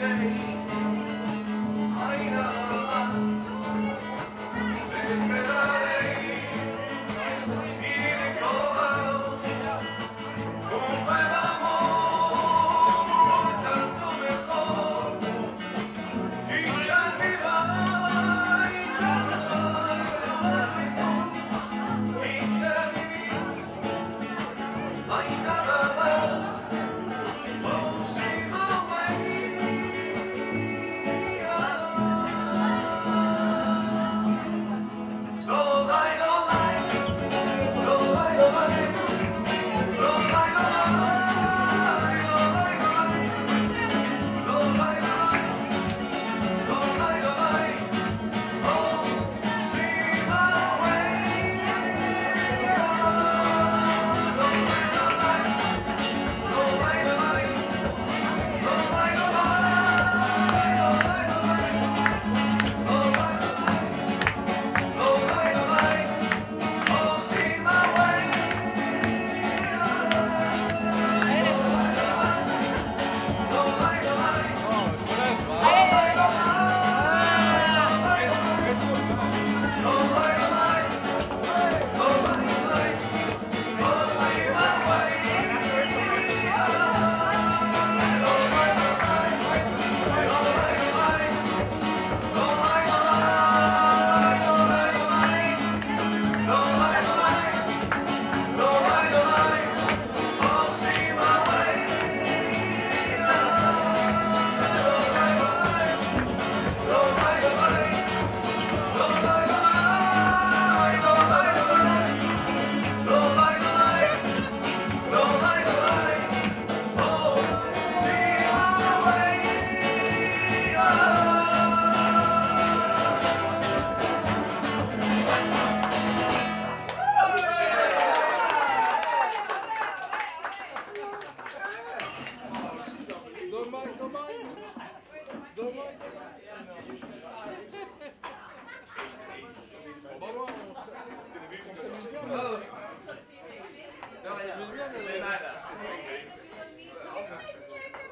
say.